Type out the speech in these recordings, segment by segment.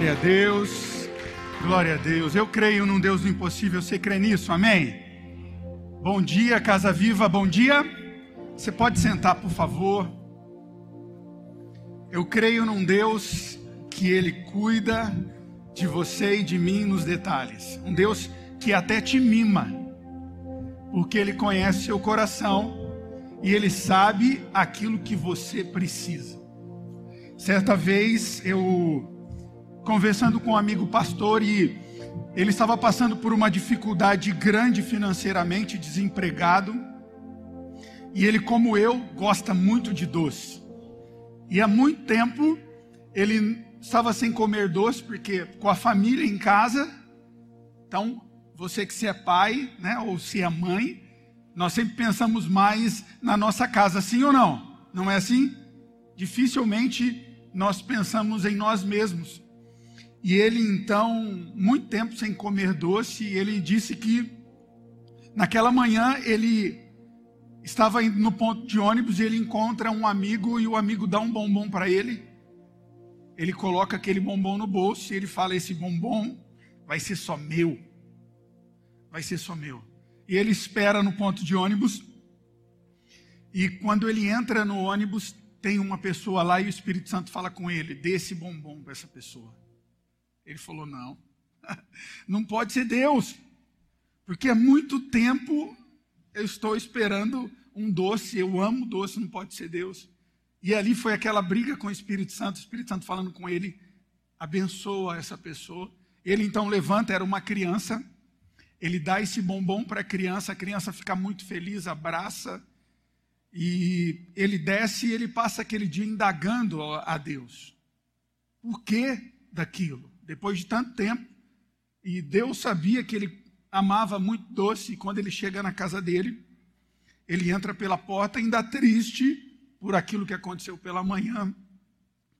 Glória a Deus, glória a Deus. Eu creio num Deus do impossível, você crê nisso, amém? Bom dia, Casa Viva, bom dia. Você pode sentar, por favor. Eu creio num Deus que Ele cuida de você e de mim nos detalhes. Um Deus que até te mima, porque Ele conhece seu coração e Ele sabe aquilo que você precisa. Certa vez eu conversando com um amigo pastor e ele estava passando por uma dificuldade grande financeiramente, desempregado. E ele, como eu, gosta muito de doce. E há muito tempo ele estava sem comer doce, porque com a família em casa. Então, você que se é pai, né, ou se é mãe, nós sempre pensamos mais na nossa casa, sim ou não? Não é assim? Dificilmente nós pensamos em nós mesmos. E ele então, muito tempo sem comer doce, ele disse que naquela manhã ele estava indo no ponto de ônibus e ele encontra um amigo e o amigo dá um bombom para ele. Ele coloca aquele bombom no bolso e ele fala: Esse bombom vai ser só meu. Vai ser só meu. E ele espera no ponto de ônibus. E quando ele entra no ônibus, tem uma pessoa lá e o Espírito Santo fala com ele: Dê esse bombom para essa pessoa. Ele falou: não, não pode ser Deus, porque há muito tempo eu estou esperando um doce, eu amo doce, não pode ser Deus. E ali foi aquela briga com o Espírito Santo, o Espírito Santo falando com ele, abençoa essa pessoa. Ele então levanta, era uma criança, ele dá esse bombom para a criança, a criança fica muito feliz, abraça, e ele desce e ele passa aquele dia indagando a Deus. Por que daquilo? Depois de tanto tempo, e Deus sabia que ele amava muito doce, e quando ele chega na casa dele, ele entra pela porta ainda triste por aquilo que aconteceu pela manhã,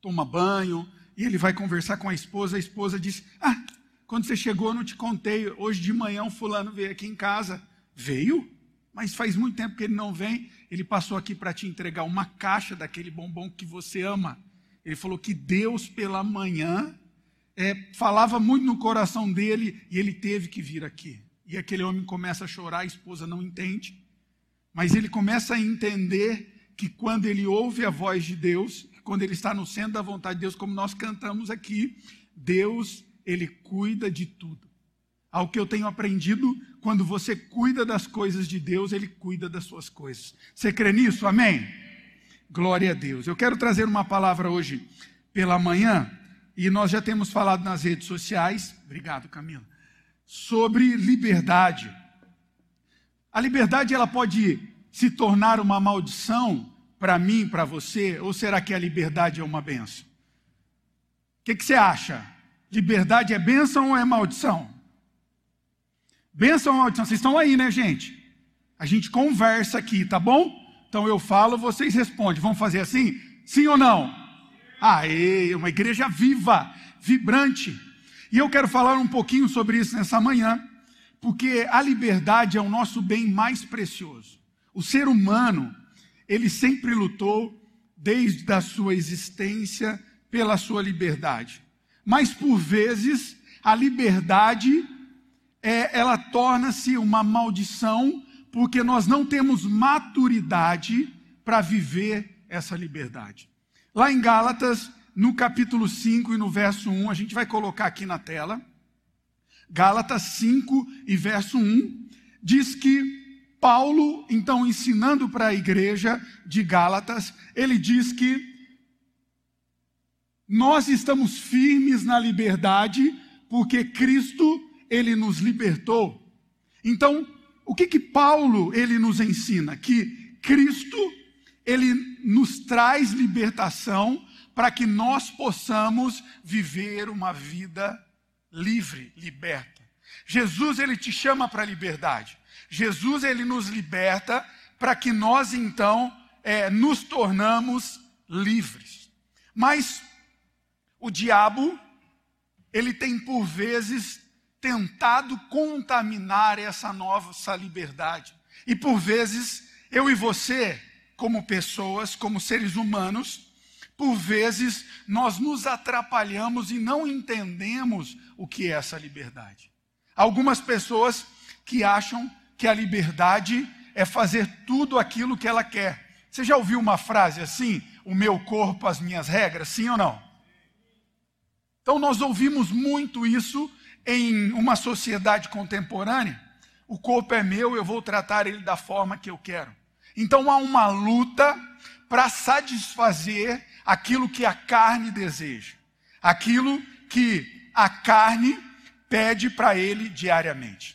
toma banho, e ele vai conversar com a esposa, a esposa diz: Ah, quando você chegou, eu não te contei, hoje de manhã um fulano veio aqui em casa. Veio? Mas faz muito tempo que ele não vem. Ele passou aqui para te entregar uma caixa daquele bombom que você ama. Ele falou que Deus, pela manhã, é, falava muito no coração dele e ele teve que vir aqui. E aquele homem começa a chorar, a esposa não entende, mas ele começa a entender que quando ele ouve a voz de Deus, quando ele está no centro da vontade de Deus, como nós cantamos aqui, Deus, ele cuida de tudo. Ao que eu tenho aprendido, quando você cuida das coisas de Deus, ele cuida das suas coisas. Você crê nisso? Amém? Glória a Deus. Eu quero trazer uma palavra hoje pela manhã e nós já temos falado nas redes sociais, obrigado Camila, sobre liberdade. A liberdade ela pode se tornar uma maldição para mim, para você, ou será que a liberdade é uma benção? O que, que você acha? Liberdade é benção ou é maldição? Benção ou maldição? Vocês estão aí, né, gente? A gente conversa aqui, tá bom? Então eu falo, vocês respondem. Vamos fazer assim? Sim ou não? Aê, uma igreja viva, vibrante. E eu quero falar um pouquinho sobre isso nessa manhã, porque a liberdade é o nosso bem mais precioso. O ser humano, ele sempre lutou desde a sua existência pela sua liberdade. Mas por vezes a liberdade é, ela torna-se uma maldição porque nós não temos maturidade para viver essa liberdade. Lá em Gálatas, no capítulo 5 e no verso 1, a gente vai colocar aqui na tela. Gálatas 5 e verso 1 diz que Paulo, então ensinando para a igreja de Gálatas, ele diz que nós estamos firmes na liberdade porque Cristo ele nos libertou. Então, o que que Paulo ele nos ensina? Que Cristo ele nos traz libertação para que nós possamos viver uma vida livre, liberta. Jesus ele te chama para a liberdade. Jesus ele nos liberta para que nós então é, nos tornamos livres. Mas o diabo ele tem por vezes tentado contaminar essa nossa liberdade. E por vezes eu e você como pessoas, como seres humanos, por vezes nós nos atrapalhamos e não entendemos o que é essa liberdade. Algumas pessoas que acham que a liberdade é fazer tudo aquilo que ela quer. Você já ouviu uma frase assim? O meu corpo, as minhas regras? Sim ou não? Então nós ouvimos muito isso em uma sociedade contemporânea. O corpo é meu, eu vou tratar ele da forma que eu quero. Então há uma luta para satisfazer aquilo que a carne deseja, aquilo que a carne pede para ele diariamente.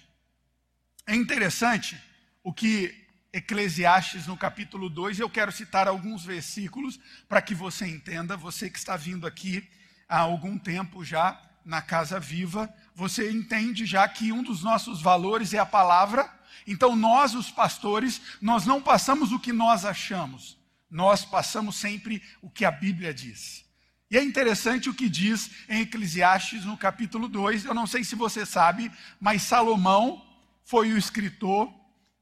É interessante o que Eclesiastes no capítulo 2, eu quero citar alguns versículos para que você entenda, você que está vindo aqui há algum tempo já na Casa Viva, você entende já que um dos nossos valores é a palavra. Então nós, os pastores, nós não passamos o que nós achamos. Nós passamos sempre o que a Bíblia diz. E é interessante o que diz em Eclesiastes no capítulo 2. Eu não sei se você sabe, mas Salomão foi o escritor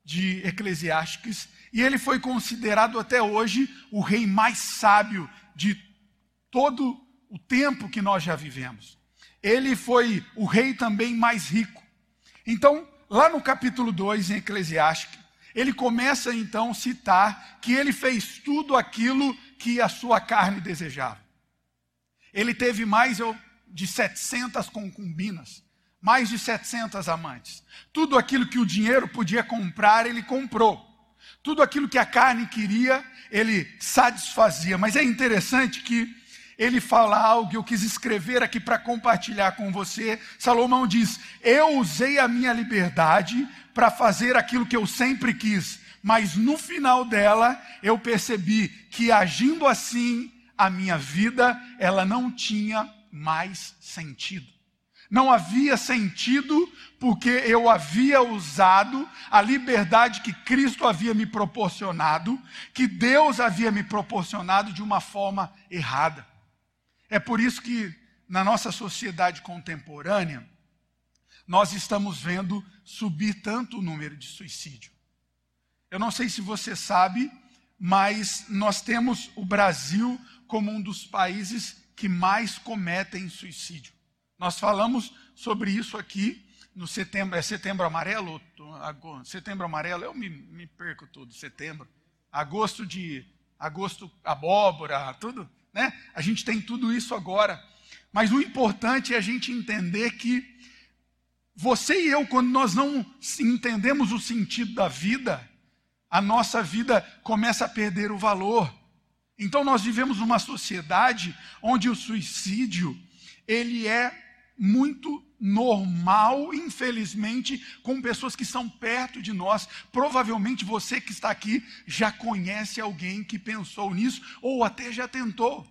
de Eclesiastes e ele foi considerado até hoje o rei mais sábio de todo o tempo que nós já vivemos ele foi o rei também mais rico. Então, lá no capítulo 2, em Eclesiastes, ele começa então a citar que ele fez tudo aquilo que a sua carne desejava. Ele teve mais de 700 concubinas, mais de 700 amantes. Tudo aquilo que o dinheiro podia comprar, ele comprou. Tudo aquilo que a carne queria, ele satisfazia. Mas é interessante que ele fala algo que eu quis escrever aqui para compartilhar com você. Salomão diz: Eu usei a minha liberdade para fazer aquilo que eu sempre quis, mas no final dela eu percebi que agindo assim, a minha vida ela não tinha mais sentido. Não havia sentido porque eu havia usado a liberdade que Cristo havia me proporcionado, que Deus havia me proporcionado de uma forma errada. É por isso que na nossa sociedade contemporânea, nós estamos vendo subir tanto o número de suicídio. Eu não sei se você sabe, mas nós temos o Brasil como um dos países que mais cometem suicídio. Nós falamos sobre isso aqui no setembro, é setembro amarelo? Setembro amarelo, eu me, me perco tudo, setembro. Agosto de, agosto abóbora, tudo né? A gente tem tudo isso agora. Mas o importante é a gente entender que você e eu, quando nós não entendemos o sentido da vida, a nossa vida começa a perder o valor. Então nós vivemos uma sociedade onde o suicídio ele é muito normal, infelizmente, com pessoas que são perto de nós. Provavelmente você que está aqui já conhece alguém que pensou nisso ou até já tentou.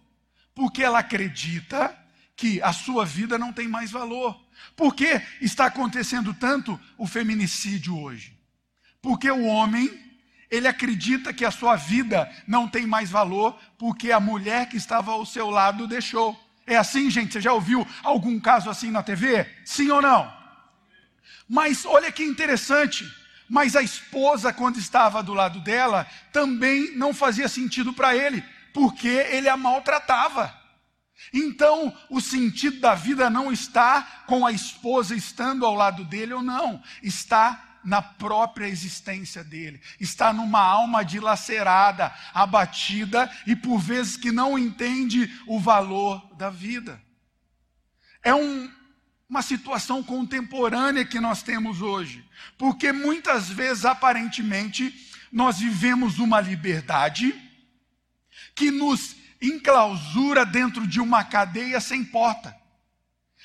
Porque ela acredita que a sua vida não tem mais valor. Por que está acontecendo tanto o feminicídio hoje? Porque o homem, ele acredita que a sua vida não tem mais valor porque a mulher que estava ao seu lado deixou. É assim, gente? Você já ouviu algum caso assim na TV? Sim ou não? Mas olha que interessante. Mas a esposa, quando estava do lado dela, também não fazia sentido para ele, porque ele a maltratava. Então, o sentido da vida não está com a esposa estando ao lado dele ou não, está na própria existência dele, está numa alma dilacerada, abatida e por vezes que não entende o valor da vida. É um, uma situação contemporânea que nós temos hoje, porque muitas vezes, aparentemente, nós vivemos uma liberdade que nos enclausura dentro de uma cadeia sem porta.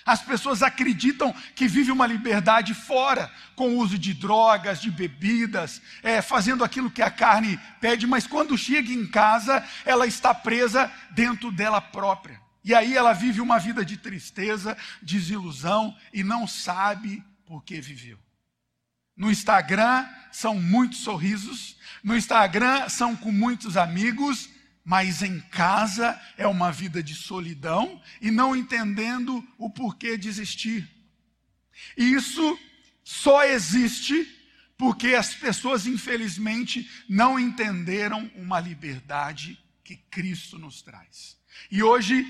As pessoas acreditam que vive uma liberdade fora, com o uso de drogas, de bebidas, é, fazendo aquilo que a carne pede, mas quando chega em casa, ela está presa dentro dela própria. E aí ela vive uma vida de tristeza, desilusão e não sabe por que viveu. No Instagram são muitos sorrisos, no Instagram são com muitos amigos, mas em casa é uma vida de solidão e não entendendo o porquê de existir. E isso só existe porque as pessoas, infelizmente, não entenderam uma liberdade que Cristo nos traz. E hoje,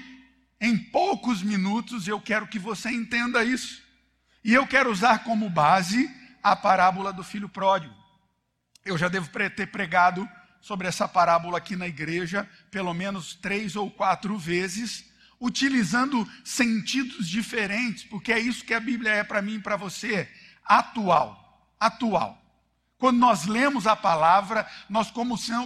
em poucos minutos, eu quero que você entenda isso. E eu quero usar como base a parábola do filho pródigo. Eu já devo ter pregado sobre essa parábola aqui na igreja, pelo menos três ou quatro vezes, utilizando sentidos diferentes, porque é isso que a Bíblia é para mim e para você, atual, atual. Quando nós lemos a palavra, nós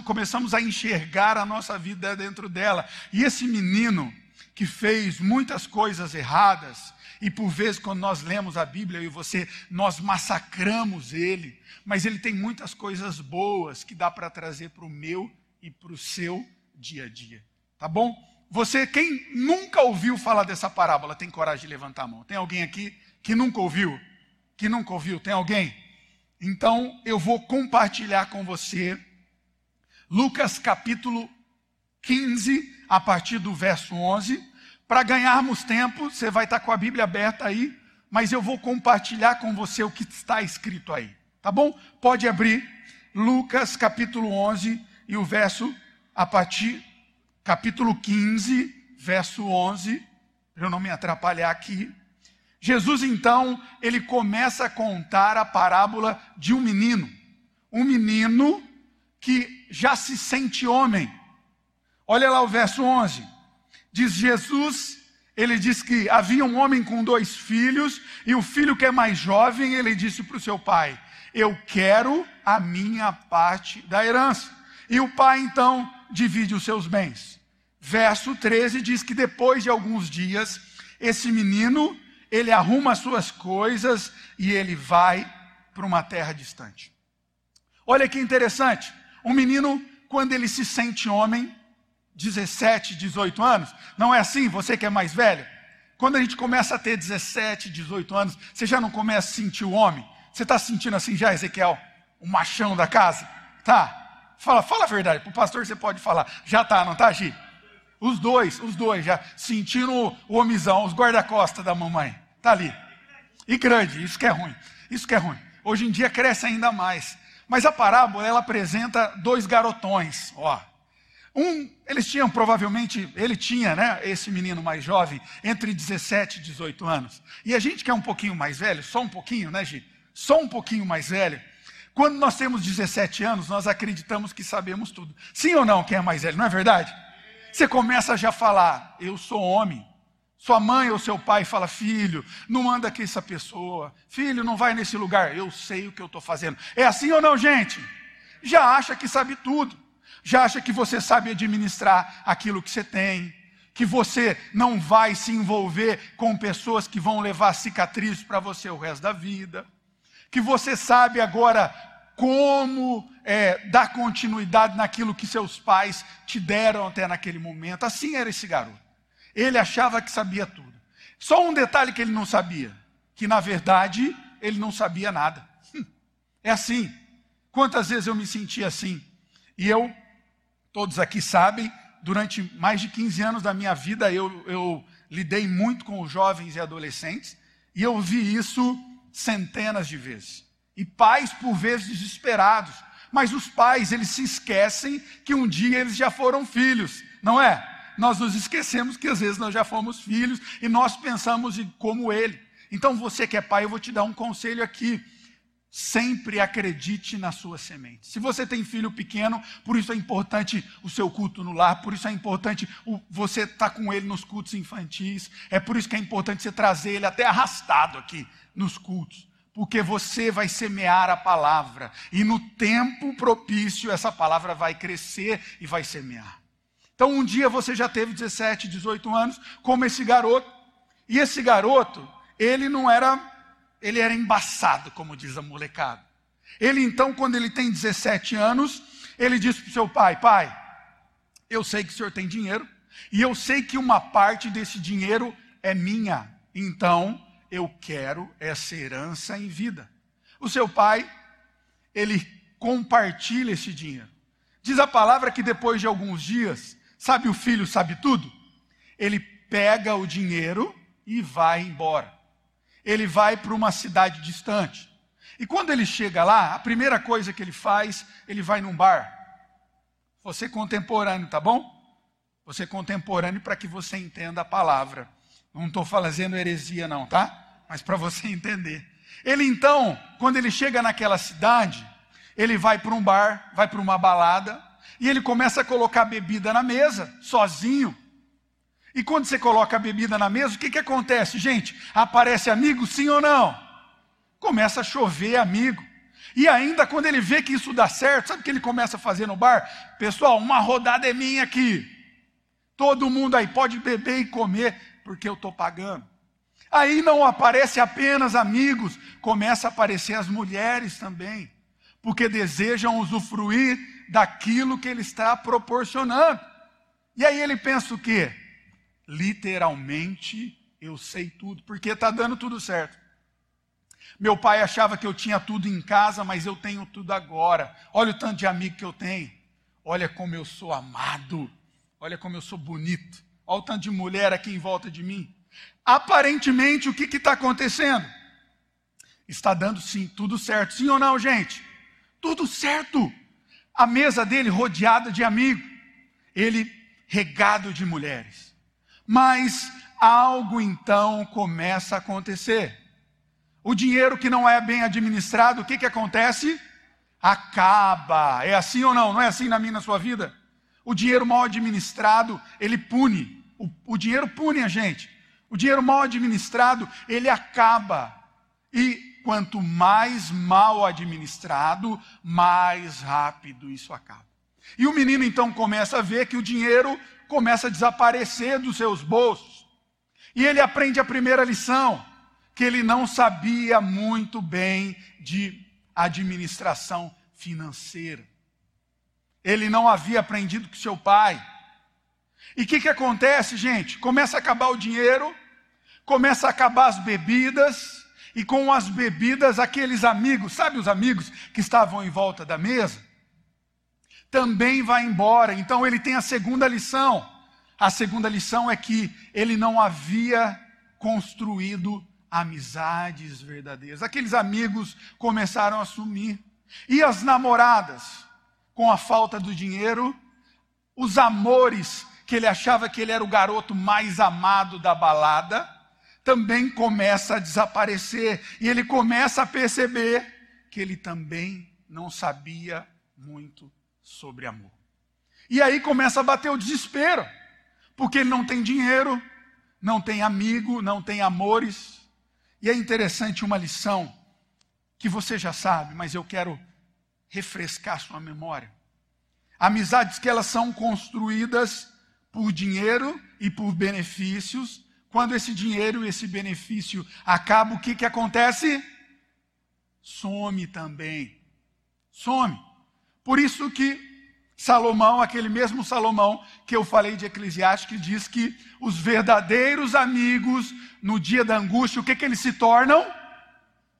começamos a enxergar a nossa vida dentro dela. E esse menino que fez muitas coisas erradas, e por vezes quando nós lemos a Bíblia e você, nós massacramos ele, mas ele tem muitas coisas boas que dá para trazer para o meu e para o seu dia a dia. Tá bom? Você, quem nunca ouviu falar dessa parábola, tem coragem de levantar a mão? Tem alguém aqui que nunca ouviu? Que nunca ouviu? Tem alguém? Então eu vou compartilhar com você Lucas capítulo 15, a partir do verso 11. Para ganharmos tempo, você vai estar com a Bíblia aberta aí, mas eu vou compartilhar com você o que está escrito aí. Tá bom? Pode abrir Lucas capítulo 11 e o verso a partir capítulo 15, verso 11, para eu não me atrapalhar aqui. Jesus então, ele começa a contar a parábola de um menino, um menino que já se sente homem. Olha lá o verso 11. Diz Jesus, ele diz que havia um homem com dois filhos, e o filho que é mais jovem, ele disse para o seu pai: Eu quero a minha parte da herança. E o pai então divide os seus bens. Verso 13 diz que depois de alguns dias, esse menino, ele arruma as suas coisas e ele vai para uma terra distante. Olha que interessante, um menino, quando ele se sente homem, 17, 18 anos, não é assim, você que é mais velho? Quando a gente começa a ter 17, 18 anos, você já não começa a sentir o homem? Você está sentindo assim já, Ezequiel? O machão da casa? Tá. Fala, fala a verdade. Para o pastor você pode falar. Já tá, não tá, Gi? Os dois, os dois já sentindo o, homizão, os guarda-costas da mamãe. Tá ali. E grande, isso que é ruim. Isso que é ruim. Hoje em dia cresce ainda mais. Mas a parábola, ela apresenta dois garotões, ó. Um, eles tinham provavelmente, ele tinha, né, esse menino mais jovem, entre 17 e 18 anos. E a gente que é um pouquinho mais velho, só um pouquinho, né, Gi? Só um pouquinho mais velho, quando nós temos 17 anos, nós acreditamos que sabemos tudo. Sim ou não, quem é mais velho, não é verdade? Você começa já a falar, eu sou homem. Sua mãe ou seu pai fala, filho, não anda com essa pessoa. Filho, não vai nesse lugar. Eu sei o que eu estou fazendo. É assim ou não, gente? Já acha que sabe tudo. Já acha que você sabe administrar aquilo que você tem. Que você não vai se envolver com pessoas que vão levar cicatrizes para você o resto da vida que você sabe agora como é, dar continuidade naquilo que seus pais te deram até naquele momento. Assim era esse garoto. Ele achava que sabia tudo. Só um detalhe que ele não sabia: que na verdade ele não sabia nada. Hum, é assim. Quantas vezes eu me senti assim? E eu, todos aqui sabem, durante mais de 15 anos da minha vida eu, eu lidei muito com jovens e adolescentes, e eu vi isso centenas de vezes. E pais, por vezes, desesperados. Mas os pais, eles se esquecem que um dia eles já foram filhos, não é? Nós nos esquecemos que às vezes nós já fomos filhos e nós pensamos como ele. Então, você que é pai, eu vou te dar um conselho aqui. Sempre acredite na sua semente. Se você tem filho pequeno, por isso é importante o seu culto no lar, por isso é importante você estar tá com ele nos cultos infantis, é por isso que é importante você trazer ele até arrastado aqui nos cultos, porque você vai semear a palavra, e no tempo propício essa palavra vai crescer e vai semear. Então um dia você já teve 17, 18 anos, como esse garoto, e esse garoto, ele não era, ele era embaçado, como diz a molecada. Ele então, quando ele tem 17 anos, ele disse para o seu pai: Pai, eu sei que o senhor tem dinheiro, e eu sei que uma parte desse dinheiro é minha. Então, eu quero essa herança em vida. O seu pai, ele compartilha esse dinheiro. Diz a palavra que depois de alguns dias, sabe o filho sabe tudo? Ele pega o dinheiro e vai embora. Ele vai para uma cidade distante. E quando ele chega lá, a primeira coisa que ele faz, ele vai num bar. Você contemporâneo, tá bom? Você contemporâneo para que você entenda a palavra. Não estou fazendo heresia, não, tá? Mas para você entender. Ele então, quando ele chega naquela cidade, ele vai para um bar, vai para uma balada, e ele começa a colocar bebida na mesa, sozinho. E quando você coloca a bebida na mesa, o que, que acontece, gente? Aparece amigo, sim ou não? Começa a chover amigo. E ainda quando ele vê que isso dá certo, sabe o que ele começa a fazer no bar? Pessoal, uma rodada é minha aqui. Todo mundo aí pode beber e comer, porque eu estou pagando. Aí não aparece apenas amigos, começa a aparecer as mulheres também, porque desejam usufruir daquilo que ele está proporcionando. E aí ele pensa o quê? Literalmente, eu sei tudo, porque está dando tudo certo. Meu pai achava que eu tinha tudo em casa, mas eu tenho tudo agora. Olha o tanto de amigo que eu tenho. Olha como eu sou amado. Olha como eu sou bonito. Olha o tanto de mulher aqui em volta de mim. Aparentemente, o que está acontecendo? Está dando sim, tudo certo. Sim ou não, gente? Tudo certo. A mesa dele rodeada de amigos. Ele regado de mulheres. Mas algo então começa a acontecer. O dinheiro que não é bem administrado, o que, que acontece? Acaba. É assim ou não? Não é assim na minha na sua vida? O dinheiro mal administrado, ele pune. O, o dinheiro pune a gente. O dinheiro mal administrado, ele acaba. E quanto mais mal administrado, mais rápido isso acaba. E o menino então começa a ver que o dinheiro começa a desaparecer dos seus bolsos. E ele aprende a primeira lição, que ele não sabia muito bem de administração financeira. Ele não havia aprendido com seu pai. E o que, que acontece, gente? Começa a acabar o dinheiro, começa a acabar as bebidas, e com as bebidas, aqueles amigos, sabe os amigos que estavam em volta da mesa? Também vai embora. Então ele tem a segunda lição. A segunda lição é que ele não havia construído amizades verdadeiras. Aqueles amigos começaram a sumir. E as namoradas, com a falta do dinheiro, os amores que ele achava que ele era o garoto mais amado da balada, também começa a desaparecer e ele começa a perceber que ele também não sabia muito sobre amor. E aí começa a bater o desespero, porque ele não tem dinheiro, não tem amigo, não tem amores. E é interessante uma lição que você já sabe, mas eu quero refrescar sua memória. Amizades que elas são construídas por dinheiro e por benefícios, quando esse dinheiro e esse benefício acaba, o que, que acontece? Some também. Some. Por isso que Salomão, aquele mesmo Salomão que eu falei de Eclesiastes, diz que os verdadeiros amigos, no dia da angústia, o que, que eles se tornam?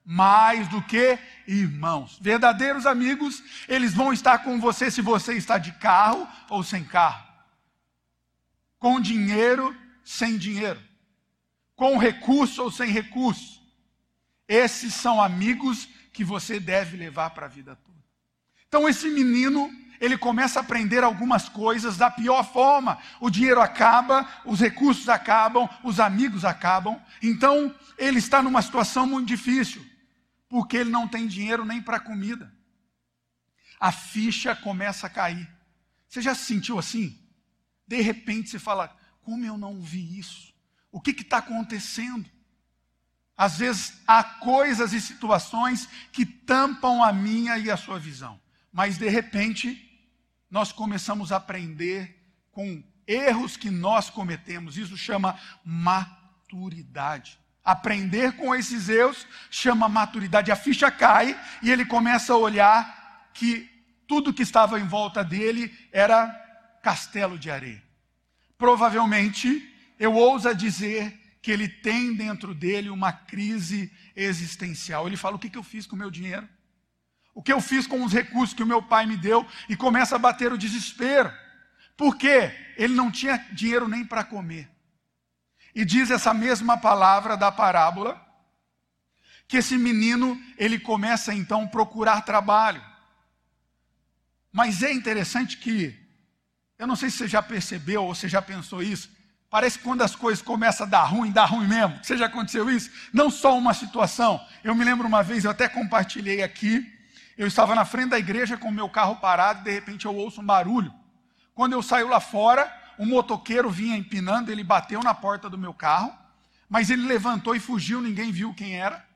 Mais do que irmãos. Verdadeiros amigos, eles vão estar com você se você está de carro ou sem carro. Com dinheiro, sem dinheiro com recurso ou sem recurso. Esses são amigos que você deve levar para a vida toda. Então, esse menino, ele começa a aprender algumas coisas da pior forma. O dinheiro acaba, os recursos acabam, os amigos acabam. Então, ele está numa situação muito difícil, porque ele não tem dinheiro nem para comida. A ficha começa a cair. Você já se sentiu assim? De repente você fala: como eu não vi isso? O que está acontecendo? Às vezes há coisas e situações que tampam a minha e a sua visão, mas de repente nós começamos a aprender com erros que nós cometemos. Isso chama maturidade. Aprender com esses erros chama maturidade. A ficha cai e ele começa a olhar que tudo que estava em volta dele era castelo de areia. Provavelmente eu ouso dizer que ele tem dentro dele uma crise existencial. Ele fala: o que, que eu fiz com o meu dinheiro? O que eu fiz com os recursos que o meu pai me deu? E começa a bater o desespero. Por quê? Ele não tinha dinheiro nem para comer. E diz essa mesma palavra da parábola, que esse menino, ele começa então a procurar trabalho. Mas é interessante que Eu não sei se você já percebeu ou você já pensou isso. Parece que quando as coisas começam a dar ruim, dá ruim mesmo. Você já aconteceu isso? Não só uma situação. Eu me lembro uma vez, eu até compartilhei aqui. Eu estava na frente da igreja com o meu carro parado e de repente eu ouço um barulho. Quando eu saio lá fora, um motoqueiro vinha empinando, ele bateu na porta do meu carro, mas ele levantou e fugiu, ninguém viu quem era.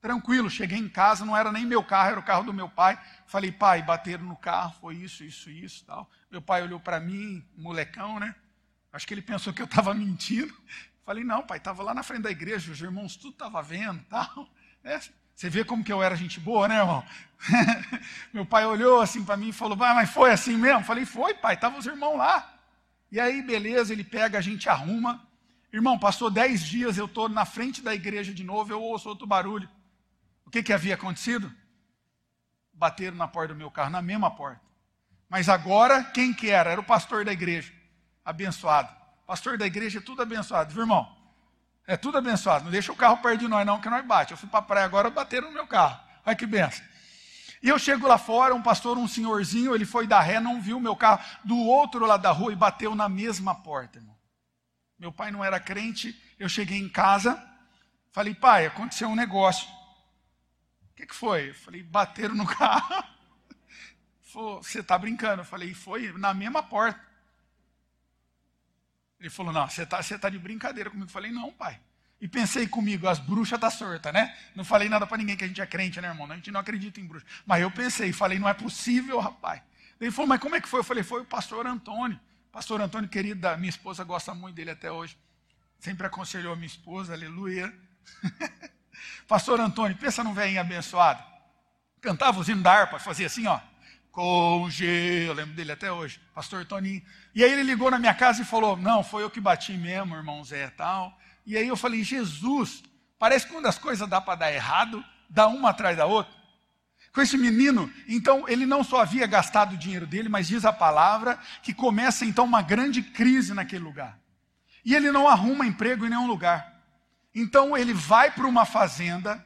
Tranquilo, cheguei em casa, não era nem meu carro, era o carro do meu pai. Falei, pai, bateram no carro, foi isso, isso, isso, tal. Meu pai olhou para mim, molecão, né? Acho que ele pensou que eu estava mentindo. Falei, não, pai, estava lá na frente da igreja, os irmãos tudo estavam vendo, tal. É, você vê como que eu era gente boa, né, irmão? meu pai olhou assim para mim e falou, mas foi assim mesmo? Falei, foi, pai, estavam os irmãos lá. E aí, beleza, ele pega, a gente arruma. Irmão, passou dez dias, eu estou na frente da igreja de novo, eu ouço outro barulho que, que havia acontecido? Bateram na porta do meu carro, na mesma porta. Mas agora, quem que era? Era o pastor da igreja. Abençoado. Pastor da igreja é tudo abençoado, viu, irmão? É tudo abençoado. Não deixa o carro perto de nós, não, que nós bate. Eu fui para a praia agora, bateram no meu carro. Olha que benção. E eu chego lá fora, um pastor, um senhorzinho, ele foi dar ré, não viu meu carro do outro lado da rua e bateu na mesma porta, irmão. Meu pai não era crente, eu cheguei em casa, falei, pai, aconteceu um negócio que, que foi? Eu falei, bateram no carro. Você está brincando? Eu falei, foi na mesma porta. Ele falou, não, você está tá de brincadeira comigo. Eu falei, não, pai. E pensei comigo, as bruxas tá sorta, né? Não falei nada para ninguém que a gente é crente, né, irmão? A gente não acredita em bruxa. Mas eu pensei, falei, não é possível, rapaz. Ele falou, mas como é que foi? Eu falei, foi o pastor Antônio. Pastor Antônio, querida, minha esposa gosta muito dele até hoje. Sempre aconselhou a minha esposa, aleluia. Pastor Antônio, pensa num velhinho abençoado. Cantava os hinos da harpa, fazia assim, ó. Com G, eu lembro dele até hoje, Pastor Toninho. E aí ele ligou na minha casa e falou: Não, foi eu que bati mesmo, irmão Zé tal. E aí eu falei: Jesus, parece que quando as coisas dá para dar errado, dá uma atrás da outra. Com esse menino, então ele não só havia gastado o dinheiro dele, mas diz a palavra que começa então uma grande crise naquele lugar. E ele não arruma emprego em nenhum lugar. Então ele vai para uma fazenda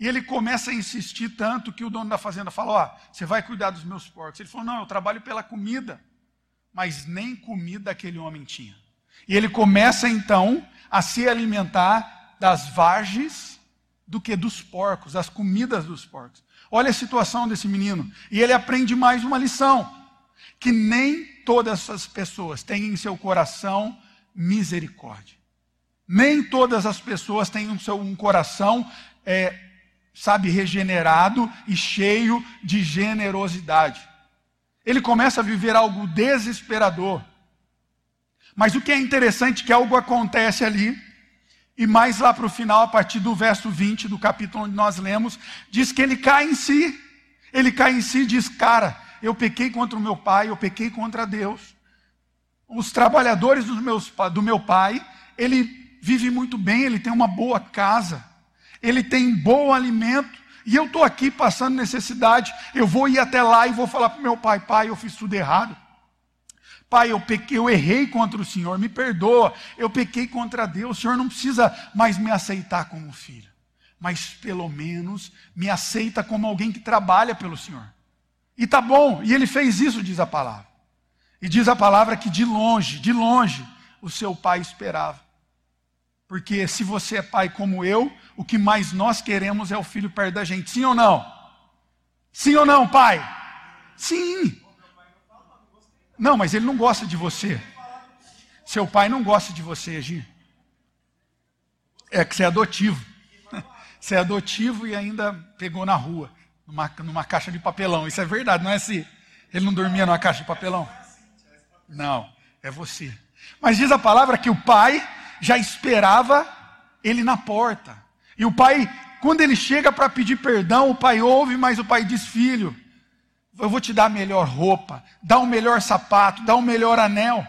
e ele começa a insistir tanto que o dono da fazenda fala: Ó, oh, você vai cuidar dos meus porcos. Ele falou: Não, eu trabalho pela comida. Mas nem comida aquele homem tinha. E ele começa então a se alimentar das vagens do que dos porcos, das comidas dos porcos. Olha a situação desse menino. E ele aprende mais uma lição: que nem todas as pessoas têm em seu coração misericórdia. Nem todas as pessoas têm um, seu, um coração, é, sabe, regenerado e cheio de generosidade. Ele começa a viver algo desesperador. Mas o que é interessante é que algo acontece ali, e mais lá para o final, a partir do verso 20 do capítulo onde nós lemos, diz que ele cai em si. Ele cai em si e diz: Cara, eu pequei contra o meu pai, eu pequei contra Deus. Os trabalhadores meus, do meu pai, ele vive muito bem, ele tem uma boa casa, ele tem bom alimento, e eu estou aqui passando necessidade, eu vou ir até lá e vou falar para o meu pai: pai, eu fiz tudo errado. Pai, eu pequei, eu errei contra o Senhor, me perdoa, eu pequei contra Deus, o Senhor não precisa mais me aceitar como filho, mas pelo menos me aceita como alguém que trabalha pelo Senhor. E tá bom, e ele fez isso, diz a palavra. E diz a palavra que de longe, de longe, o seu pai esperava. Porque se você é pai como eu, o que mais nós queremos é o filho perto da gente. Sim ou não? Sim ou não, pai? Sim. Não, mas ele não gosta de você. Seu pai não gosta de você, Gi. É que você é adotivo. Você é adotivo e ainda pegou na rua, numa, numa caixa de papelão. Isso é verdade, não é assim? Ele não dormia numa caixa de papelão? Não, é você. Mas diz a palavra que o pai já esperava ele na porta. E o pai, quando ele chega para pedir perdão, o pai ouve, mas o pai diz: Filho, eu vou te dar a melhor roupa, dar o um melhor sapato, dar o um melhor anel.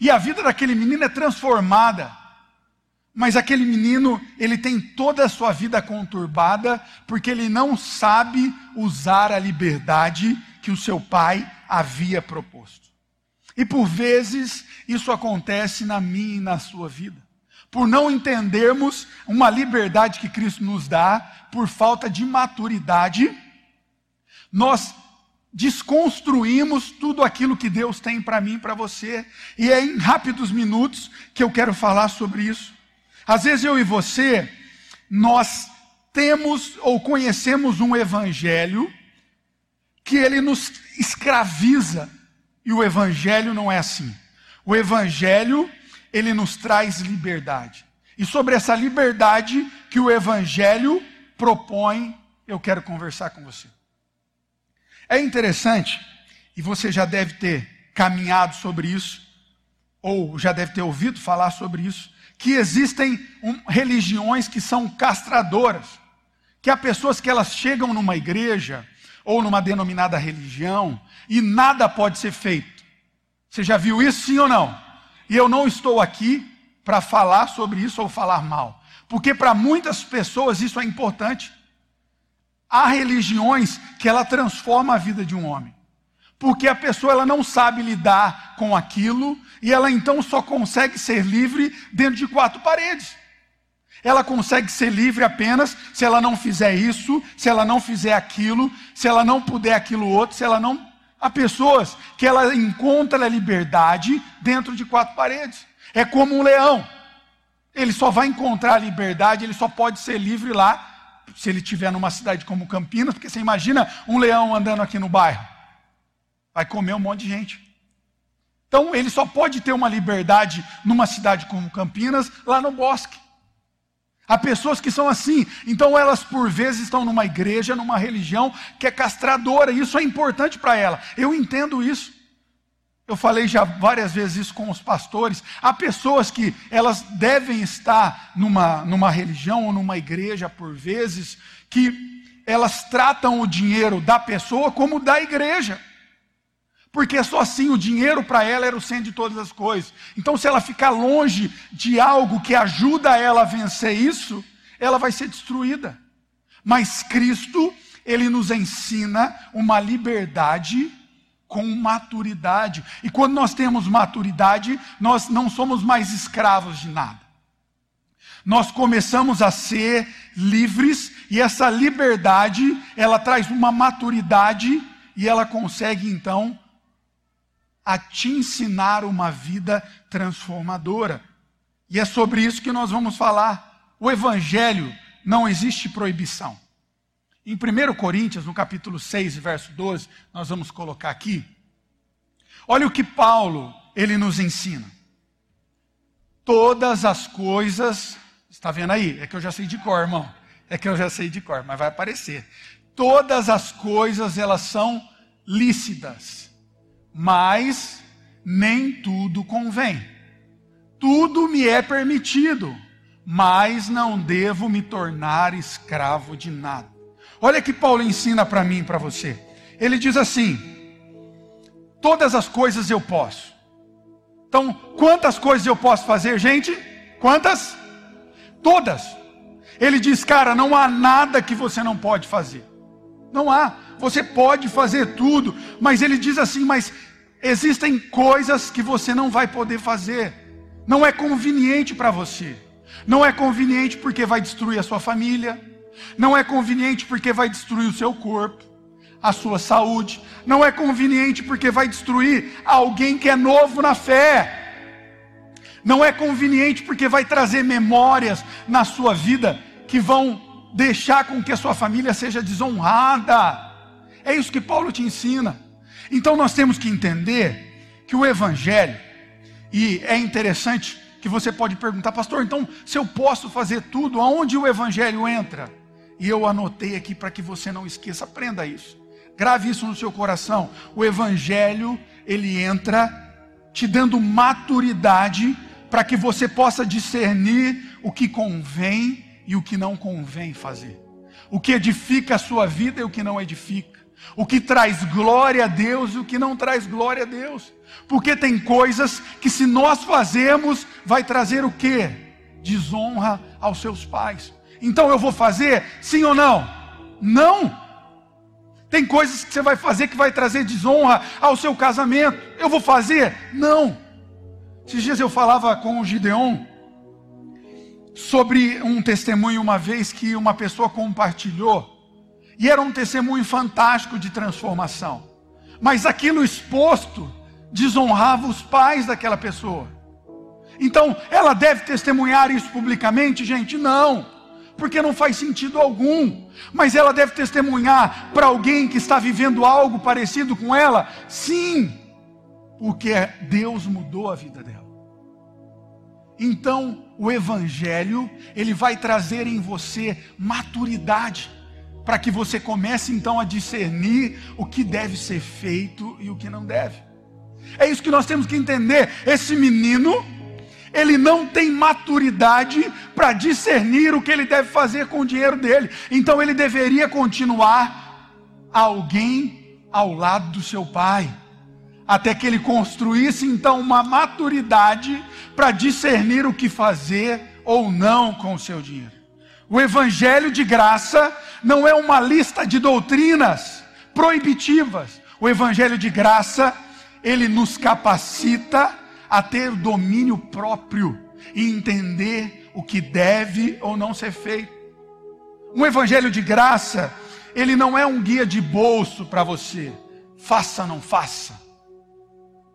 E a vida daquele menino é transformada. Mas aquele menino, ele tem toda a sua vida conturbada, porque ele não sabe usar a liberdade que o seu pai havia proposto. E por vezes isso acontece na minha e na sua vida. Por não entendermos uma liberdade que Cristo nos dá, por falta de maturidade, nós desconstruímos tudo aquilo que Deus tem para mim e para você. E é em rápidos minutos que eu quero falar sobre isso. Às vezes eu e você, nós temos ou conhecemos um evangelho que ele nos escraviza. E o evangelho não é assim. O evangelho, ele nos traz liberdade. E sobre essa liberdade que o evangelho propõe, eu quero conversar com você. É interessante, e você já deve ter caminhado sobre isso, ou já deve ter ouvido falar sobre isso, que existem um, religiões que são castradoras, que há pessoas que elas chegam numa igreja ou numa denominada religião e nada pode ser feito. Você já viu isso, sim ou não? E eu não estou aqui para falar sobre isso ou falar mal, porque para muitas pessoas isso é importante. Há religiões que ela transforma a vida de um homem. Porque a pessoa ela não sabe lidar com aquilo e ela então só consegue ser livre dentro de quatro paredes. Ela consegue ser livre apenas se ela não fizer isso, se ela não fizer aquilo, se ela não puder aquilo outro, se ela não. Há pessoas que ela encontra a liberdade dentro de quatro paredes. É como um leão. Ele só vai encontrar a liberdade, ele só pode ser livre lá se ele estiver numa cidade como Campinas, porque você imagina um leão andando aqui no bairro. Vai comer um monte de gente. Então ele só pode ter uma liberdade numa cidade como Campinas, lá no bosque. Há pessoas que são assim, então elas por vezes estão numa igreja, numa religião que é castradora, e isso é importante para ela. Eu entendo isso. Eu falei já várias vezes isso com os pastores. Há pessoas que elas devem estar numa, numa religião ou numa igreja, por vezes, que elas tratam o dinheiro da pessoa como da igreja. Porque só assim o dinheiro para ela era o centro de todas as coisas. Então, se ela ficar longe de algo que ajuda ela a vencer isso, ela vai ser destruída. Mas Cristo, ele nos ensina uma liberdade com maturidade. E quando nós temos maturidade, nós não somos mais escravos de nada. Nós começamos a ser livres e essa liberdade, ela traz uma maturidade e ela consegue então a te ensinar uma vida transformadora. E é sobre isso que nós vamos falar. O evangelho não existe proibição. Em 1 Coríntios, no capítulo 6, verso 12, nós vamos colocar aqui. Olha o que Paulo, ele nos ensina. Todas as coisas, está vendo aí? É que eu já sei de cor, irmão. É que eu já sei de cor, mas vai aparecer. Todas as coisas, elas são lícitas, mas nem tudo convém. Tudo me é permitido, mas não devo me tornar escravo de nada. Olha que Paulo ensina para mim e para você. Ele diz assim: todas as coisas eu posso. Então, quantas coisas eu posso fazer, gente? Quantas? Todas. Ele diz, cara, não há nada que você não pode fazer. Não há. Você pode fazer tudo, mas ele diz assim: mas existem coisas que você não vai poder fazer. Não é conveniente para você. Não é conveniente porque vai destruir a sua família não é conveniente porque vai destruir o seu corpo, a sua saúde. Não é conveniente porque vai destruir alguém que é novo na fé. Não é conveniente porque vai trazer memórias na sua vida que vão deixar com que a sua família seja desonrada. É isso que Paulo te ensina. Então nós temos que entender que o evangelho e é interessante que você pode perguntar, pastor, então se eu posso fazer tudo, aonde o evangelho entra? E eu anotei aqui para que você não esqueça, aprenda isso. Grave isso no seu coração. O evangelho, ele entra te dando maturidade para que você possa discernir o que convém e o que não convém fazer. O que edifica a sua vida e o que não edifica. O que traz glória a Deus e o que não traz glória a Deus. Porque tem coisas que se nós fazemos, vai trazer o que? Desonra aos seus pais. Então eu vou fazer? Sim ou não? Não. Tem coisas que você vai fazer que vai trazer desonra ao seu casamento. Eu vou fazer? Não. Esses dias eu falava com o Gideon sobre um testemunho uma vez que uma pessoa compartilhou. E era um testemunho fantástico de transformação. mas aquilo exposto desonrava os pais daquela pessoa. Então, ela deve testemunhar isso publicamente? Gente, não, porque não faz sentido algum. Mas ela deve testemunhar para alguém que está vivendo algo parecido com ela? Sim, porque Deus mudou a vida dela. Então, o evangelho, ele vai trazer em você maturidade para que você comece então a discernir o que deve ser feito e o que não deve. É isso que nós temos que entender. Esse menino, ele não tem maturidade para discernir o que ele deve fazer com o dinheiro dele. Então ele deveria continuar alguém ao lado do seu pai, até que ele construísse então uma maturidade para discernir o que fazer ou não com o seu dinheiro. O evangelho de graça não é uma lista de doutrinas proibitivas. O evangelho de graça, ele nos capacita a ter domínio próprio e entender o que deve ou não ser feito. Um evangelho de graça, ele não é um guia de bolso para você. Faça, não faça.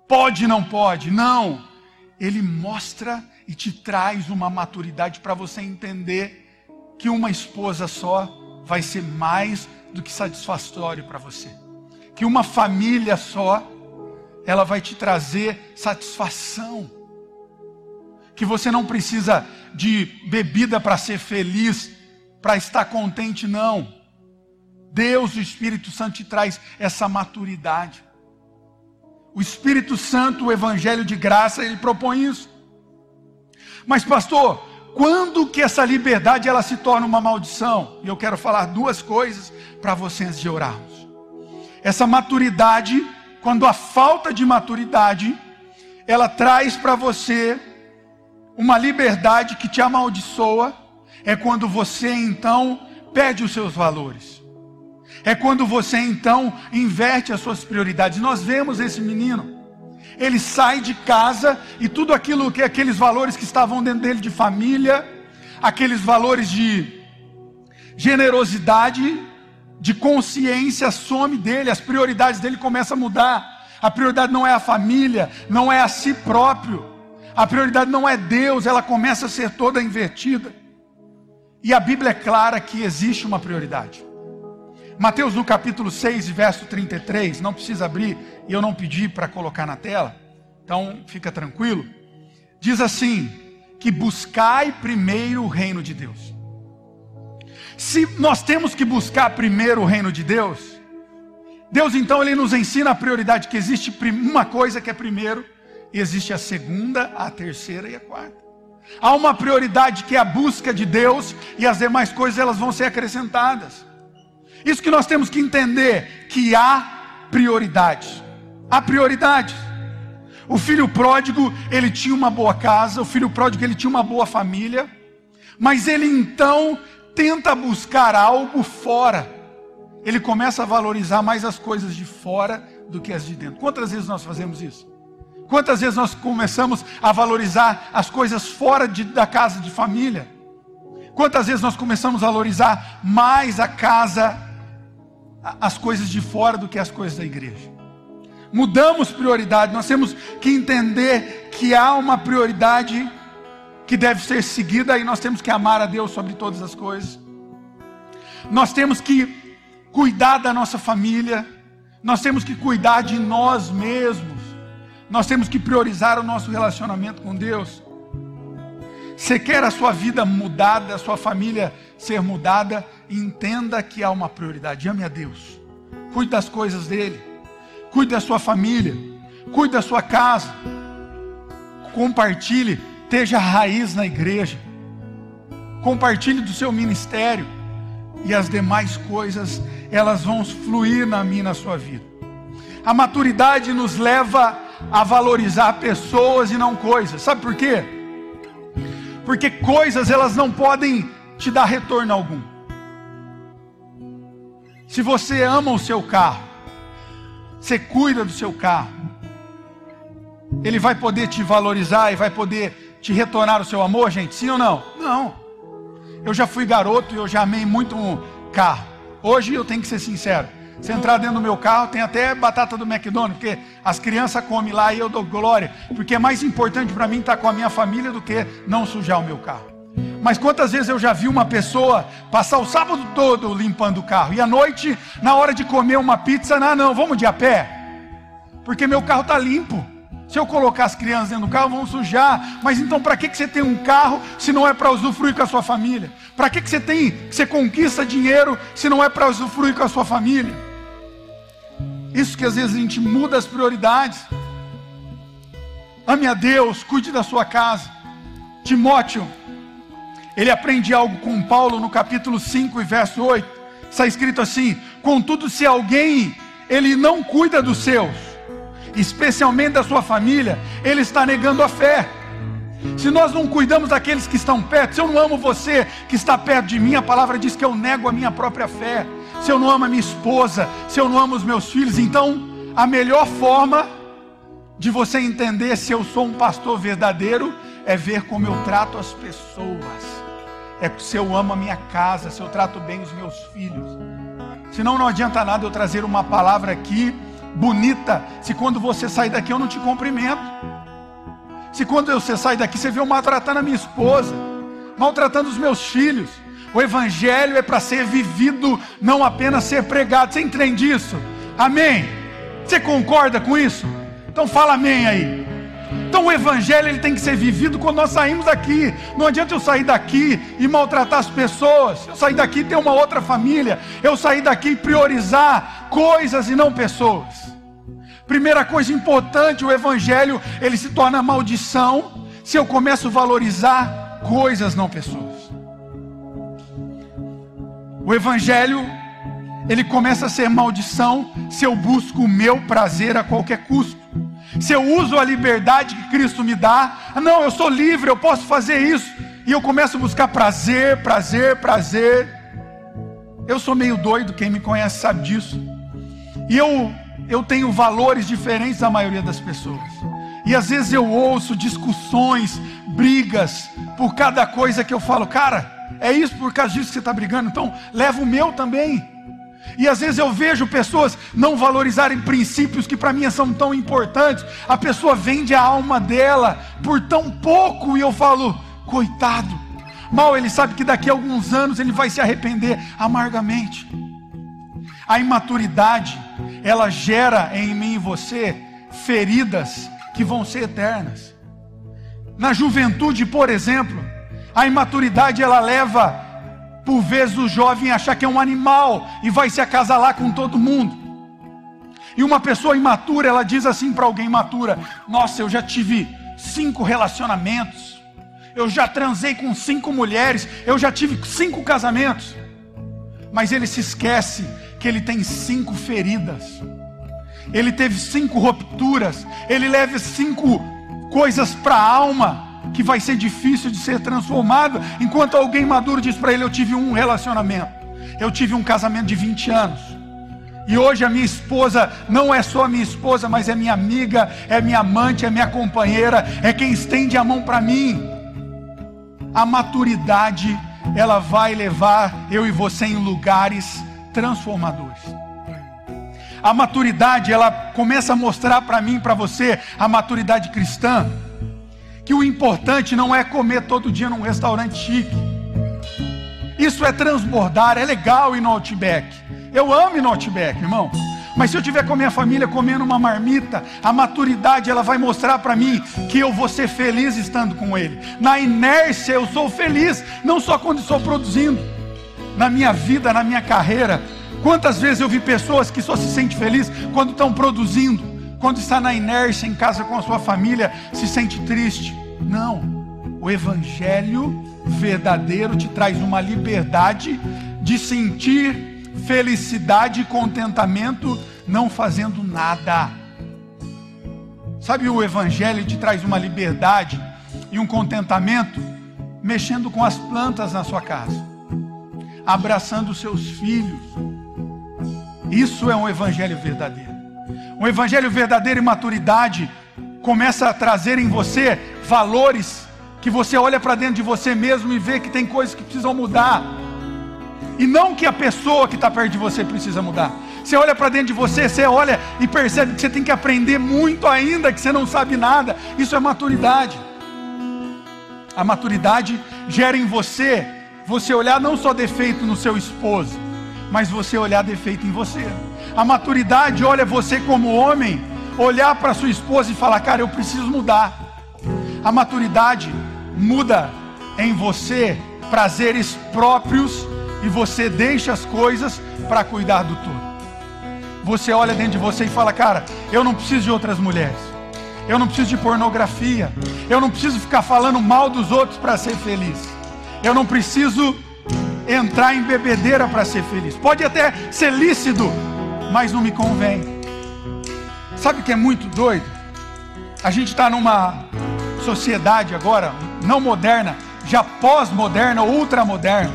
Pode, não pode. Não. Ele mostra e te traz uma maturidade para você entender que uma esposa só vai ser mais do que satisfatório para você. Que uma família só ela vai te trazer satisfação. Que você não precisa de bebida para ser feliz, para estar contente, não. Deus, o Espírito Santo, te traz essa maturidade. O Espírito Santo, o Evangelho de graça, ele propõe isso. Mas, pastor, quando que essa liberdade ela se torna uma maldição? E eu quero falar duas coisas para vocês de orarmos. Essa maturidade quando a falta de maturidade ela traz para você uma liberdade que te amaldiçoa, é quando você então perde os seus valores. É quando você então inverte as suas prioridades. Nós vemos esse menino. Ele sai de casa e tudo aquilo que aqueles valores que estavam dentro dele de família, aqueles valores de generosidade, de consciência some dele, as prioridades dele começam a mudar. A prioridade não é a família, não é a si próprio. A prioridade não é Deus, ela começa a ser toda invertida. E a Bíblia é clara que existe uma prioridade. Mateus no capítulo 6, verso 33, não precisa abrir, e eu não pedi para colocar na tela, então fica tranquilo. Diz assim: que buscai primeiro o reino de Deus. Se nós temos que buscar primeiro o reino de Deus, Deus então ele nos ensina a prioridade que existe uma coisa que é primeiro, existe a segunda, a terceira e a quarta. Há uma prioridade que é a busca de Deus e as demais coisas elas vão ser acrescentadas. Isso que nós temos que entender que há prioridades. Há prioridades. O filho pródigo, ele tinha uma boa casa, o filho pródigo ele tinha uma boa família, mas ele então tenta buscar algo fora. Ele começa a valorizar mais as coisas de fora do que as de dentro. Quantas vezes nós fazemos isso? Quantas vezes nós começamos a valorizar as coisas fora de, da casa de família? Quantas vezes nós começamos a valorizar mais a casa, as coisas de fora do que as coisas da igreja? Mudamos prioridade, nós temos que entender que há uma prioridade que deve ser seguida e nós temos que amar a Deus sobre todas as coisas. Nós temos que cuidar da nossa família, nós temos que cuidar de nós mesmos. Nós temos que priorizar o nosso relacionamento com Deus. Você quer a sua vida mudada, a sua família ser mudada, entenda que há uma prioridade. Ame a Deus. Cuide das coisas dele. Cuide da sua família. Cuide da sua casa. Compartilhe esteja raiz na igreja, compartilhe do seu ministério, e as demais coisas, elas vão fluir na minha na sua vida. A maturidade nos leva a valorizar pessoas e não coisas. Sabe por quê? Porque coisas elas não podem te dar retorno algum. Se você ama o seu carro, você cuida do seu carro, ele vai poder te valorizar e vai poder te retornar o seu amor, gente? Sim ou não? Não. Eu já fui garoto e eu já amei muito um carro. Hoje eu tenho que ser sincero. Você entrar dentro do meu carro, tem até batata do McDonald's, porque as crianças comem lá e eu dou glória. Porque é mais importante para mim estar com a minha família do que não sujar o meu carro. Mas quantas vezes eu já vi uma pessoa passar o sábado todo limpando o carro e à noite, na hora de comer uma pizza, não, não, vamos de a pé, porque meu carro está limpo. Se eu colocar as crianças dentro do carro, vão sujar. Mas então, para que, que você tem um carro se não é para usufruir com a sua família? Para que, que você tem, que você conquista dinheiro se não é para usufruir com a sua família? Isso que às vezes a gente muda as prioridades. Ame a Deus, cuide da sua casa. Timóteo, ele aprende algo com Paulo no capítulo 5 e verso 8. Está escrito assim: Contudo, se alguém ele não cuida dos seus, especialmente da sua família, ele está negando a fé. Se nós não cuidamos daqueles que estão perto, se eu não amo você que está perto de mim, a palavra diz que eu nego a minha própria fé. Se eu não amo a minha esposa, se eu não amo os meus filhos, então a melhor forma de você entender se eu sou um pastor verdadeiro é ver como eu trato as pessoas. É se eu amo a minha casa, se eu trato bem os meus filhos. Senão não adianta nada eu trazer uma palavra aqui bonita, se quando você sair daqui eu não te cumprimento. Se quando você sai daqui você vê eu maltratando a minha esposa, maltratando os meus filhos. O evangelho é para ser vivido, não apenas ser pregado. Você entende isso? Amém? Você concorda com isso? Então fala amém aí. Então o evangelho ele tem que ser vivido quando nós saímos daqui. Não adianta eu sair daqui e maltratar as pessoas. Eu sair daqui e ter uma outra família. Eu sair daqui e priorizar coisas e não pessoas. Primeira coisa importante, o evangelho ele se torna maldição se eu começo a valorizar coisas, não pessoas. O evangelho ele começa a ser maldição se eu busco o meu prazer a qualquer custo se eu uso a liberdade que Cristo me dá, não, eu sou livre, eu posso fazer isso, e eu começo a buscar prazer, prazer, prazer. Eu sou meio doido, quem me conhece sabe disso. E eu, eu tenho valores diferentes da maioria das pessoas. E às vezes eu ouço discussões, brigas, por cada coisa que eu falo, cara, é isso por causa disso que você está brigando, então leva o meu também. E às vezes eu vejo pessoas não valorizarem princípios que para mim são tão importantes. A pessoa vende a alma dela por tão pouco e eu falo, coitado. Mal ele sabe que daqui a alguns anos ele vai se arrepender amargamente. A imaturidade, ela gera em mim e você feridas que vão ser eternas. Na juventude, por exemplo, a imaturidade ela leva por vezes o jovem achar que é um animal e vai se acasalar com todo mundo. E uma pessoa imatura, ela diz assim para alguém imatura: Nossa, eu já tive cinco relacionamentos, eu já transei com cinco mulheres, eu já tive cinco casamentos. Mas ele se esquece que ele tem cinco feridas, ele teve cinco rupturas, ele leva cinco coisas para a alma que vai ser difícil de ser transformado, enquanto alguém maduro diz para ele: Eu tive um relacionamento, eu tive um casamento de 20 anos. E hoje a minha esposa não é só minha esposa, mas é minha amiga, é minha amante, é minha companheira, é quem estende a mão para mim. A maturidade, ela vai levar eu e você em lugares transformadores. A maturidade, ela começa a mostrar para mim, para você, a maturidade cristã que o importante não é comer todo dia num restaurante chique. Isso é transbordar, é legal ir no Outback. Eu amo ir no Outback, irmão. Mas se eu tiver com a minha família comendo uma marmita, a maturidade ela vai mostrar para mim que eu vou ser feliz estando com ele. Na inércia eu sou feliz, não só quando estou produzindo. Na minha vida, na minha carreira, quantas vezes eu vi pessoas que só se sentem felizes quando estão produzindo, quando está na inércia em casa com a sua família, se sente triste. Não. O evangelho verdadeiro te traz uma liberdade de sentir felicidade e contentamento não fazendo nada. Sabe, o evangelho te traz uma liberdade e um contentamento mexendo com as plantas na sua casa, abraçando seus filhos. Isso é um evangelho verdadeiro. Um evangelho verdadeiro e maturidade começa a trazer em você valores que você olha para dentro de você mesmo e vê que tem coisas que precisam mudar. E não que a pessoa que está perto de você precisa mudar. Você olha para dentro de você, você olha e percebe que você tem que aprender muito ainda, que você não sabe nada. Isso é maturidade. A maturidade gera em você, você olhar não só defeito no seu esposo, mas você olhar defeito em você. A maturidade olha você como homem, olhar para sua esposa e falar: "Cara, eu preciso mudar". A maturidade muda em você prazeres próprios e você deixa as coisas para cuidar do todo. Você olha dentro de você e fala: "Cara, eu não preciso de outras mulheres. Eu não preciso de pornografia. Eu não preciso ficar falando mal dos outros para ser feliz. Eu não preciso entrar em bebedeira para ser feliz. Pode até ser lícito, mas não me convém. Sabe o que é muito doido? A gente está numa sociedade agora, não moderna, já pós-moderna ultramoderna,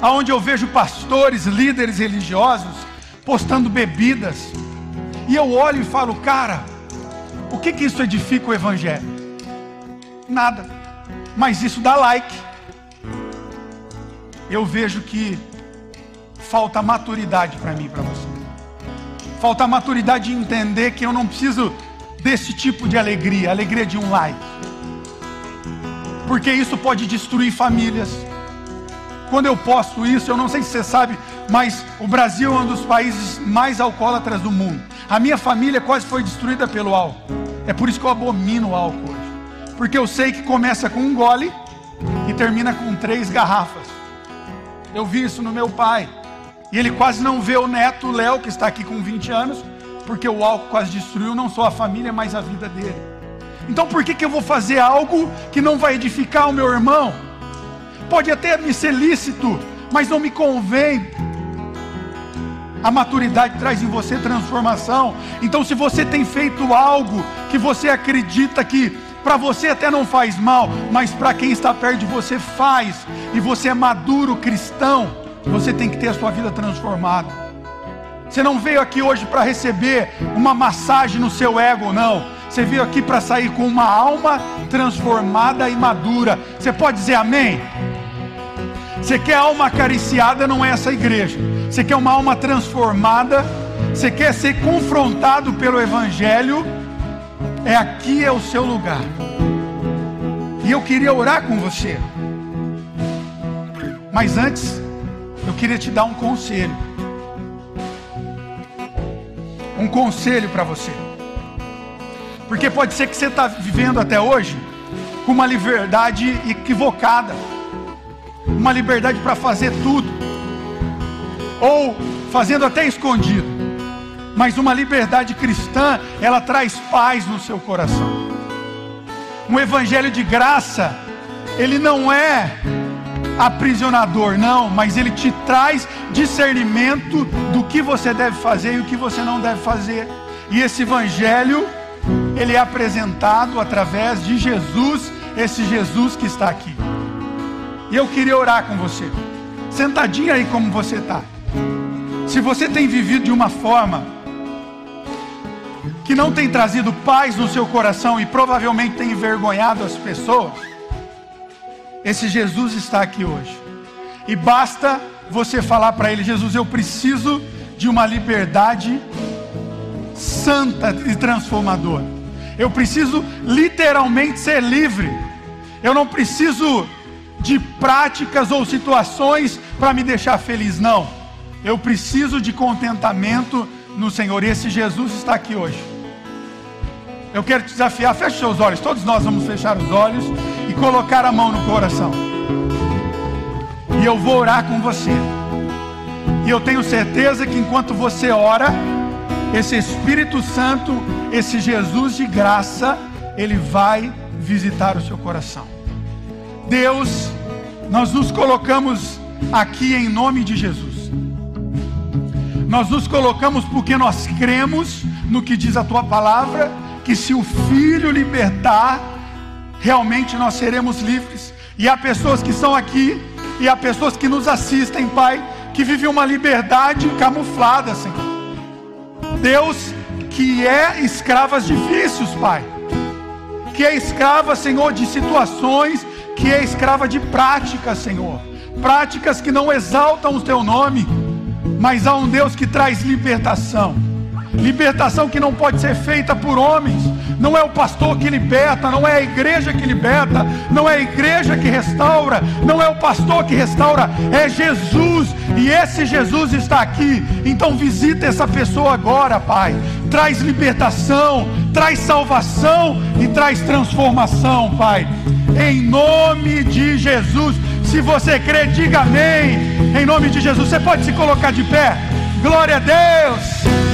aonde eu vejo pastores, líderes religiosos postando bebidas, e eu olho e falo, cara, o que que isso edifica o evangelho? Nada. Mas isso dá like. Eu vejo que falta maturidade para mim e para você. Falta maturidade de entender que eu não preciso desse tipo de alegria, alegria de um like. Porque isso pode destruir famílias. Quando eu posto isso, eu não sei se você sabe, mas o Brasil é um dos países mais alcoólatras do mundo. A minha família quase foi destruída pelo álcool. É por isso que eu abomino o álcool hoje. Porque eu sei que começa com um gole e termina com três garrafas. Eu vi isso no meu pai. E ele quase não vê o neto, Léo, que está aqui com 20 anos, porque o álcool quase destruiu não só a família, mas a vida dele. Então por que, que eu vou fazer algo que não vai edificar o meu irmão? Pode até me ser lícito, mas não me convém. A maturidade traz em você transformação. Então, se você tem feito algo que você acredita que para você até não faz mal, mas para quem está perto de você faz, e você é maduro cristão, você tem que ter a sua vida transformada. Você não veio aqui hoje para receber uma massagem no seu ego, não. Você veio aqui para sair com uma alma transformada e madura. Você pode dizer amém? Você quer alma acariciada, não é essa igreja. Você quer uma alma transformada. Você quer ser confrontado pelo Evangelho. É aqui é o seu lugar. E eu queria orar com você. Mas antes, eu queria te dar um conselho um conselho para você. Porque pode ser que você está vivendo até hoje com uma liberdade equivocada, uma liberdade para fazer tudo, ou fazendo até escondido. Mas uma liberdade cristã, ela traz paz no seu coração. Um evangelho de graça, ele não é aprisionador, não, mas ele te traz discernimento do que você deve fazer e o que você não deve fazer. E esse evangelho, ele é apresentado através de Jesus, esse Jesus que está aqui. E eu queria orar com você, sentadinho aí como você está. Se você tem vivido de uma forma que não tem trazido paz no seu coração e provavelmente tem envergonhado as pessoas, esse Jesus está aqui hoje. E basta você falar para ele: Jesus, eu preciso de uma liberdade santa e transformadora. Eu preciso literalmente ser livre. Eu não preciso de práticas ou situações para me deixar feliz, não. Eu preciso de contentamento no Senhor. E esse Jesus está aqui hoje. Eu quero te desafiar, feche seus olhos. Todos nós vamos fechar os olhos e colocar a mão no coração. E eu vou orar com você. E eu tenho certeza que enquanto você ora, esse Espírito Santo, esse Jesus de graça, ele vai visitar o seu coração. Deus, nós nos colocamos aqui em nome de Jesus. Nós nos colocamos porque nós cremos no que diz a tua palavra que se o Filho libertar, realmente nós seremos livres. E há pessoas que estão aqui, e há pessoas que nos assistem, Pai, que vivem uma liberdade camuflada, Senhor. Deus, que é escravas vícios, Pai. Que é escrava, Senhor, de situações, que é escrava de práticas, Senhor. Práticas que não exaltam o teu nome, mas há um Deus que traz libertação. Libertação que não pode ser feita por homens. Não é o pastor que liberta, não é a igreja que liberta, não é a igreja que restaura, não é o pastor que restaura, é Jesus. E esse Jesus está aqui. Então visita essa pessoa agora, Pai. Traz libertação, traz salvação e traz transformação, Pai. Em nome de Jesus. Se você crê, diga amém. Em nome de Jesus. Você pode se colocar de pé. Glória a Deus.